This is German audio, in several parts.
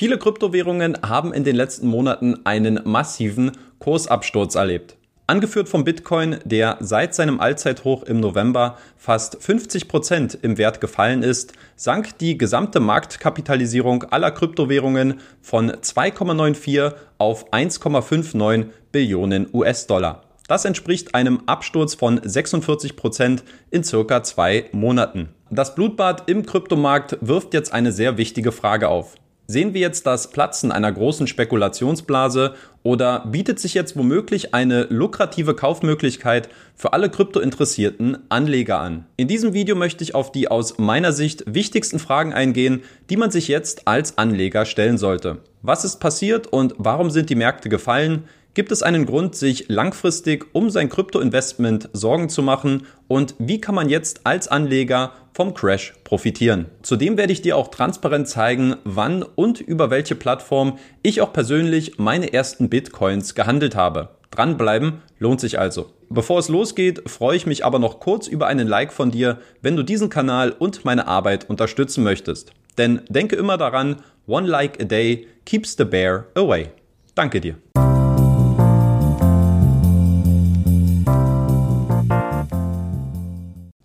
Viele Kryptowährungen haben in den letzten Monaten einen massiven Kursabsturz erlebt. Angeführt vom Bitcoin, der seit seinem Allzeithoch im November fast 50 Prozent im Wert gefallen ist, sank die gesamte Marktkapitalisierung aller Kryptowährungen von 2,94 auf 1,59 Billionen US-Dollar. Das entspricht einem Absturz von 46 Prozent in circa zwei Monaten. Das Blutbad im Kryptomarkt wirft jetzt eine sehr wichtige Frage auf. Sehen wir jetzt das Platzen einer großen Spekulationsblase oder bietet sich jetzt womöglich eine lukrative Kaufmöglichkeit für alle kryptointeressierten Anleger an? In diesem Video möchte ich auf die aus meiner Sicht wichtigsten Fragen eingehen, die man sich jetzt als Anleger stellen sollte. Was ist passiert und warum sind die Märkte gefallen? Gibt es einen Grund, sich langfristig um sein Kryptoinvestment Sorgen zu machen? Und wie kann man jetzt als Anleger vom Crash profitieren? Zudem werde ich dir auch transparent zeigen, wann und über welche Plattform ich auch persönlich meine ersten Bitcoins gehandelt habe. Dranbleiben lohnt sich also. Bevor es losgeht, freue ich mich aber noch kurz über einen Like von dir, wenn du diesen Kanal und meine Arbeit unterstützen möchtest. Denn denke immer daran, one like a day keeps the bear away. Danke dir.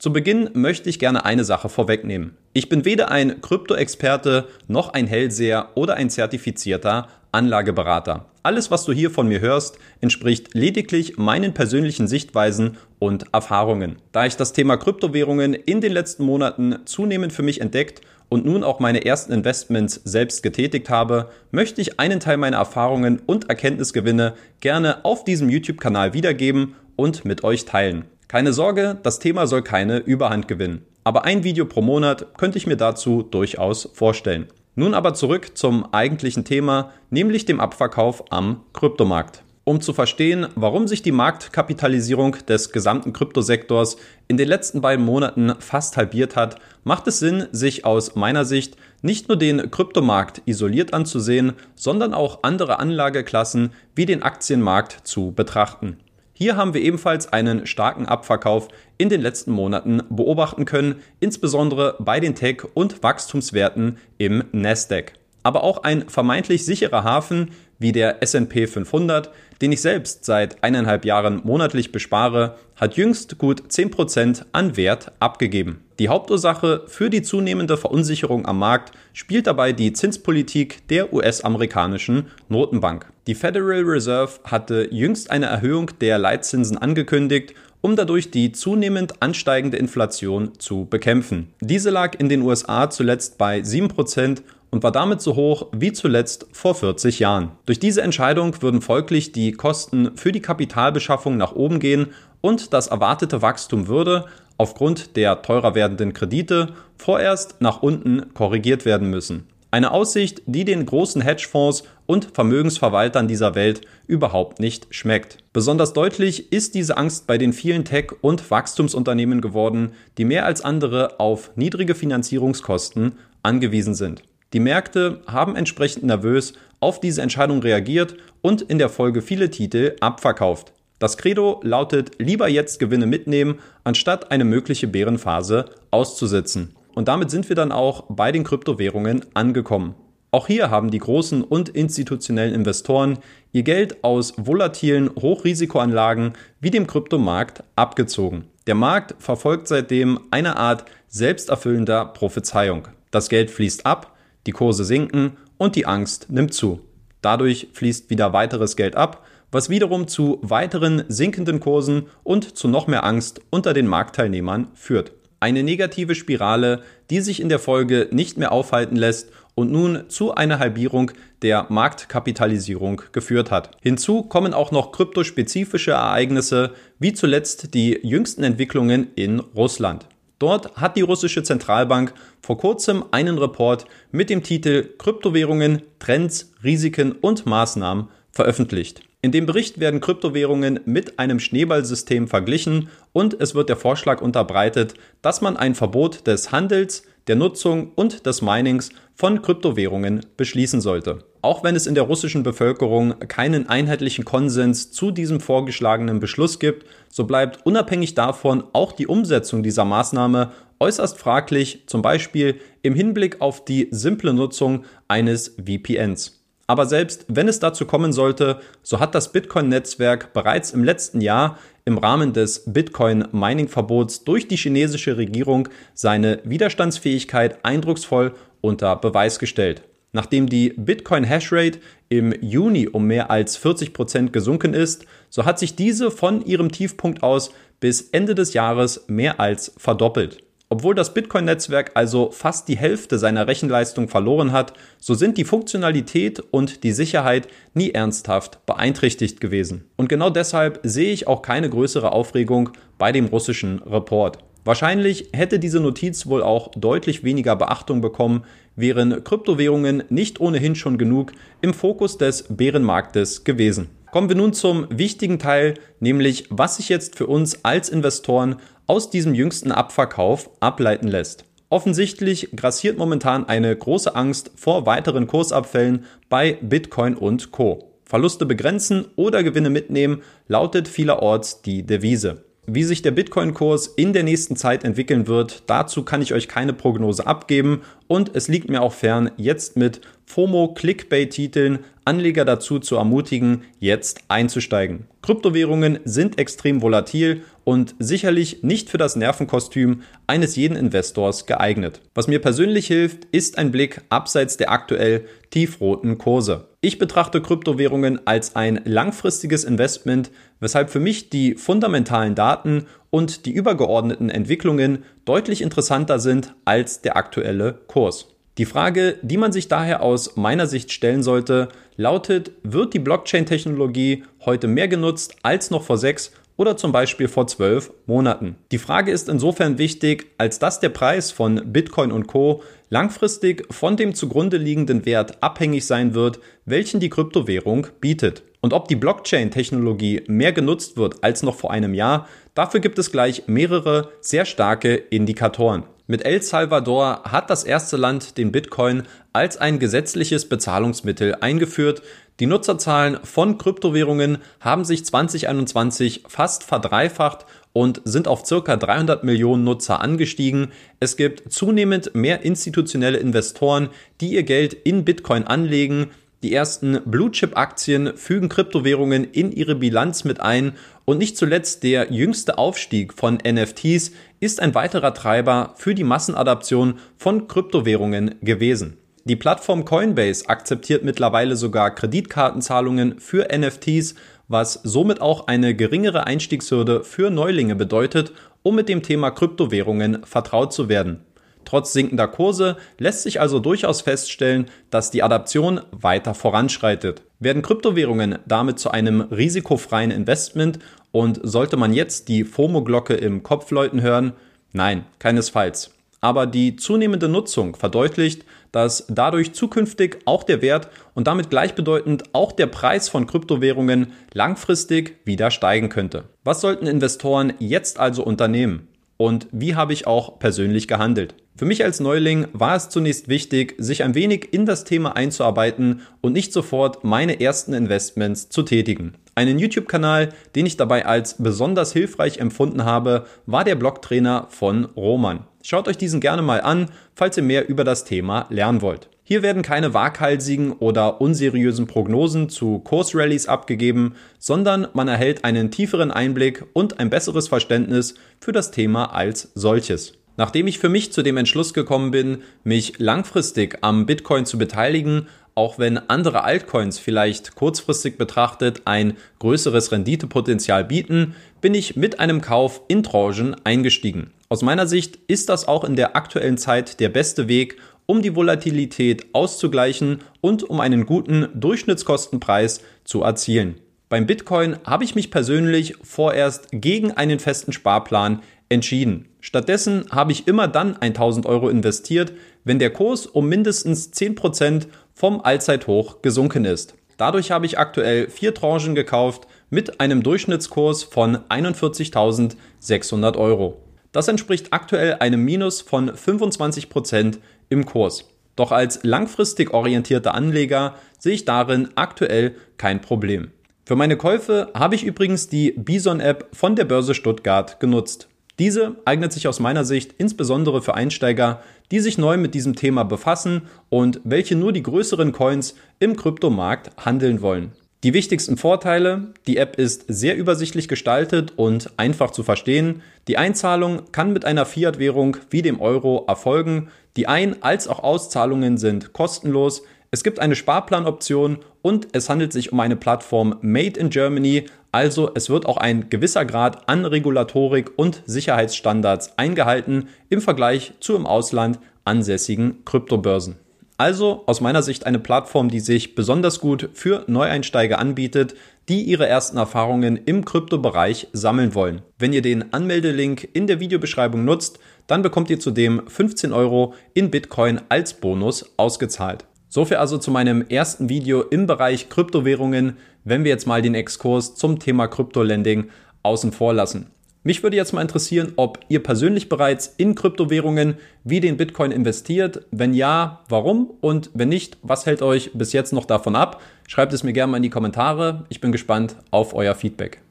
Zu Beginn möchte ich gerne eine Sache vorwegnehmen. Ich bin weder ein Krypto-Experte noch ein Hellseher oder ein zertifizierter Anlageberater. Alles, was du hier von mir hörst, entspricht lediglich meinen persönlichen Sichtweisen und Erfahrungen. Da ich das Thema Kryptowährungen in den letzten Monaten zunehmend für mich entdeckt und nun auch meine ersten Investments selbst getätigt habe, möchte ich einen Teil meiner Erfahrungen und Erkenntnisgewinne gerne auf diesem YouTube-Kanal wiedergeben und mit euch teilen. Keine Sorge, das Thema soll keine Überhand gewinnen. Aber ein Video pro Monat könnte ich mir dazu durchaus vorstellen. Nun aber zurück zum eigentlichen Thema, nämlich dem Abverkauf am Kryptomarkt. Um zu verstehen, warum sich die Marktkapitalisierung des gesamten Kryptosektors in den letzten beiden Monaten fast halbiert hat, macht es Sinn, sich aus meiner Sicht nicht nur den Kryptomarkt isoliert anzusehen, sondern auch andere Anlageklassen wie den Aktienmarkt zu betrachten. Hier haben wir ebenfalls einen starken Abverkauf in den letzten Monaten beobachten können, insbesondere bei den Tech- und Wachstumswerten im Nasdaq. Aber auch ein vermeintlich sicherer Hafen wie der S&P 500, den ich selbst seit eineinhalb Jahren monatlich bespare, hat jüngst gut 10% an Wert abgegeben. Die Hauptursache für die zunehmende Verunsicherung am Markt spielt dabei die Zinspolitik der US-amerikanischen Notenbank. Die Federal Reserve hatte jüngst eine Erhöhung der Leitzinsen angekündigt, um dadurch die zunehmend ansteigende Inflation zu bekämpfen. Diese lag in den USA zuletzt bei 7% und war damit so hoch wie zuletzt vor 40 Jahren. Durch diese Entscheidung würden folglich die Kosten für die Kapitalbeschaffung nach oben gehen und das erwartete Wachstum würde aufgrund der teurer werdenden Kredite vorerst nach unten korrigiert werden müssen. Eine Aussicht, die den großen Hedgefonds und Vermögensverwaltern dieser Welt überhaupt nicht schmeckt. Besonders deutlich ist diese Angst bei den vielen Tech- und Wachstumsunternehmen geworden, die mehr als andere auf niedrige Finanzierungskosten angewiesen sind. Die Märkte haben entsprechend nervös auf diese Entscheidung reagiert und in der Folge viele Titel abverkauft. Das Credo lautet lieber jetzt Gewinne mitnehmen, anstatt eine mögliche Bärenphase auszusitzen. Und damit sind wir dann auch bei den Kryptowährungen angekommen. Auch hier haben die großen und institutionellen Investoren ihr Geld aus volatilen Hochrisikoanlagen wie dem Kryptomarkt abgezogen. Der Markt verfolgt seitdem eine Art selbsterfüllender Prophezeiung. Das Geld fließt ab, die Kurse sinken und die Angst nimmt zu. Dadurch fließt wieder weiteres Geld ab, was wiederum zu weiteren sinkenden Kursen und zu noch mehr Angst unter den Marktteilnehmern führt. Eine negative Spirale, die sich in der Folge nicht mehr aufhalten lässt und nun zu einer Halbierung der Marktkapitalisierung geführt hat. Hinzu kommen auch noch kryptospezifische Ereignisse, wie zuletzt die jüngsten Entwicklungen in Russland. Dort hat die russische Zentralbank vor kurzem einen Report mit dem Titel Kryptowährungen, Trends, Risiken und Maßnahmen veröffentlicht. In dem Bericht werden Kryptowährungen mit einem Schneeballsystem verglichen und es wird der Vorschlag unterbreitet, dass man ein Verbot des Handels, der Nutzung und des Minings von Kryptowährungen beschließen sollte. Auch wenn es in der russischen Bevölkerung keinen einheitlichen Konsens zu diesem vorgeschlagenen Beschluss gibt, so bleibt unabhängig davon auch die Umsetzung dieser Maßnahme äußerst fraglich, zum Beispiel im Hinblick auf die simple Nutzung eines VPNs. Aber selbst wenn es dazu kommen sollte, so hat das Bitcoin-Netzwerk bereits im letzten Jahr im Rahmen des Bitcoin-Mining-Verbots durch die chinesische Regierung seine Widerstandsfähigkeit eindrucksvoll unter Beweis gestellt. Nachdem die Bitcoin-Hashrate im Juni um mehr als 40 Prozent gesunken ist, so hat sich diese von ihrem Tiefpunkt aus bis Ende des Jahres mehr als verdoppelt. Obwohl das Bitcoin-Netzwerk also fast die Hälfte seiner Rechenleistung verloren hat, so sind die Funktionalität und die Sicherheit nie ernsthaft beeinträchtigt gewesen. Und genau deshalb sehe ich auch keine größere Aufregung bei dem russischen Report. Wahrscheinlich hätte diese Notiz wohl auch deutlich weniger Beachtung bekommen, wären Kryptowährungen nicht ohnehin schon genug im Fokus des Bärenmarktes gewesen. Kommen wir nun zum wichtigen Teil, nämlich was sich jetzt für uns als Investoren aus diesem jüngsten Abverkauf ableiten lässt. Offensichtlich grassiert momentan eine große Angst vor weiteren Kursabfällen bei Bitcoin und Co. Verluste begrenzen oder Gewinne mitnehmen lautet vielerorts die Devise. Wie sich der Bitcoin-Kurs in der nächsten Zeit entwickeln wird, dazu kann ich euch keine Prognose abgeben und es liegt mir auch fern, jetzt mit FOMO-Clickbait-Titeln Anleger dazu zu ermutigen, jetzt einzusteigen. Kryptowährungen sind extrem volatil und sicherlich nicht für das Nervenkostüm eines jeden Investors geeignet. Was mir persönlich hilft, ist ein Blick abseits der aktuell tiefroten Kurse. Ich betrachte Kryptowährungen als ein langfristiges Investment, weshalb für mich die fundamentalen Daten und die übergeordneten Entwicklungen deutlich interessanter sind als der aktuelle Kurs. Die Frage, die man sich daher aus meiner Sicht stellen sollte, lautet, wird die Blockchain-Technologie heute mehr genutzt als noch vor sechs oder zum Beispiel vor zwölf Monaten? Die Frage ist insofern wichtig, als dass der Preis von Bitcoin und Co. langfristig von dem zugrunde liegenden Wert abhängig sein wird, welchen die Kryptowährung bietet. Und ob die Blockchain-Technologie mehr genutzt wird als noch vor einem Jahr, dafür gibt es gleich mehrere sehr starke Indikatoren. Mit El Salvador hat das erste Land den Bitcoin als ein gesetzliches Bezahlungsmittel eingeführt. Die Nutzerzahlen von Kryptowährungen haben sich 2021 fast verdreifacht und sind auf circa 300 Millionen Nutzer angestiegen. Es gibt zunehmend mehr institutionelle Investoren, die ihr Geld in Bitcoin anlegen. Die ersten Blue-Chip-Aktien fügen Kryptowährungen in ihre Bilanz mit ein und nicht zuletzt der jüngste Aufstieg von NFTs ist ein weiterer Treiber für die Massenadaption von Kryptowährungen gewesen. Die Plattform Coinbase akzeptiert mittlerweile sogar Kreditkartenzahlungen für NFTs, was somit auch eine geringere Einstiegshürde für Neulinge bedeutet, um mit dem Thema Kryptowährungen vertraut zu werden. Trotz sinkender Kurse lässt sich also durchaus feststellen, dass die Adaption weiter voranschreitet. Werden Kryptowährungen damit zu einem risikofreien Investment und sollte man jetzt die FOMO-Glocke im Kopf läuten hören? Nein, keinesfalls. Aber die zunehmende Nutzung verdeutlicht, dass dadurch zukünftig auch der Wert und damit gleichbedeutend auch der Preis von Kryptowährungen langfristig wieder steigen könnte. Was sollten Investoren jetzt also unternehmen? Und wie habe ich auch persönlich gehandelt? Für mich als Neuling war es zunächst wichtig, sich ein wenig in das Thema einzuarbeiten und nicht sofort meine ersten Investments zu tätigen. Einen YouTube-Kanal, den ich dabei als besonders hilfreich empfunden habe, war der Blogtrainer von Roman. Schaut euch diesen gerne mal an, falls ihr mehr über das Thema lernen wollt. Hier werden keine waghalsigen oder unseriösen Prognosen zu Kursrallies abgegeben, sondern man erhält einen tieferen Einblick und ein besseres Verständnis für das Thema als solches. Nachdem ich für mich zu dem Entschluss gekommen bin, mich langfristig am Bitcoin zu beteiligen, auch wenn andere Altcoins vielleicht kurzfristig betrachtet ein größeres Renditepotenzial bieten, bin ich mit einem Kauf in Tranchen eingestiegen. Aus meiner Sicht ist das auch in der aktuellen Zeit der beste Weg, um die Volatilität auszugleichen und um einen guten Durchschnittskostenpreis zu erzielen. Beim Bitcoin habe ich mich persönlich vorerst gegen einen festen Sparplan entschieden. Stattdessen habe ich immer dann 1000 Euro investiert, wenn der Kurs um mindestens 10% vom Allzeithoch gesunken ist. Dadurch habe ich aktuell vier Tranchen gekauft mit einem Durchschnittskurs von 41.600 Euro. Das entspricht aktuell einem Minus von 25% im Kurs. Doch als langfristig orientierter Anleger sehe ich darin aktuell kein Problem. Für meine Käufe habe ich übrigens die Bison-App von der Börse Stuttgart genutzt. Diese eignet sich aus meiner Sicht insbesondere für Einsteiger, die sich neu mit diesem Thema befassen und welche nur die größeren Coins im Kryptomarkt handeln wollen. Die wichtigsten Vorteile, die App ist sehr übersichtlich gestaltet und einfach zu verstehen. Die Einzahlung kann mit einer Fiat-Währung wie dem Euro erfolgen. Die Ein- als auch Auszahlungen sind kostenlos. Es gibt eine Sparplanoption und es handelt sich um eine Plattform Made in Germany, also es wird auch ein gewisser Grad an Regulatorik und Sicherheitsstandards eingehalten im Vergleich zu im Ausland ansässigen Kryptobörsen. Also aus meiner Sicht eine Plattform, die sich besonders gut für Neueinsteiger anbietet, die ihre ersten Erfahrungen im Kryptobereich sammeln wollen. Wenn ihr den Anmeldelink in der Videobeschreibung nutzt, dann bekommt ihr zudem 15 Euro in Bitcoin als Bonus ausgezahlt. Soviel also zu meinem ersten Video im Bereich Kryptowährungen, wenn wir jetzt mal den Exkurs zum Thema Kryptolending außen vor lassen. Mich würde jetzt mal interessieren, ob ihr persönlich bereits in Kryptowährungen wie den Bitcoin investiert. Wenn ja, warum? Und wenn nicht, was hält euch bis jetzt noch davon ab? Schreibt es mir gerne mal in die Kommentare. Ich bin gespannt auf euer Feedback.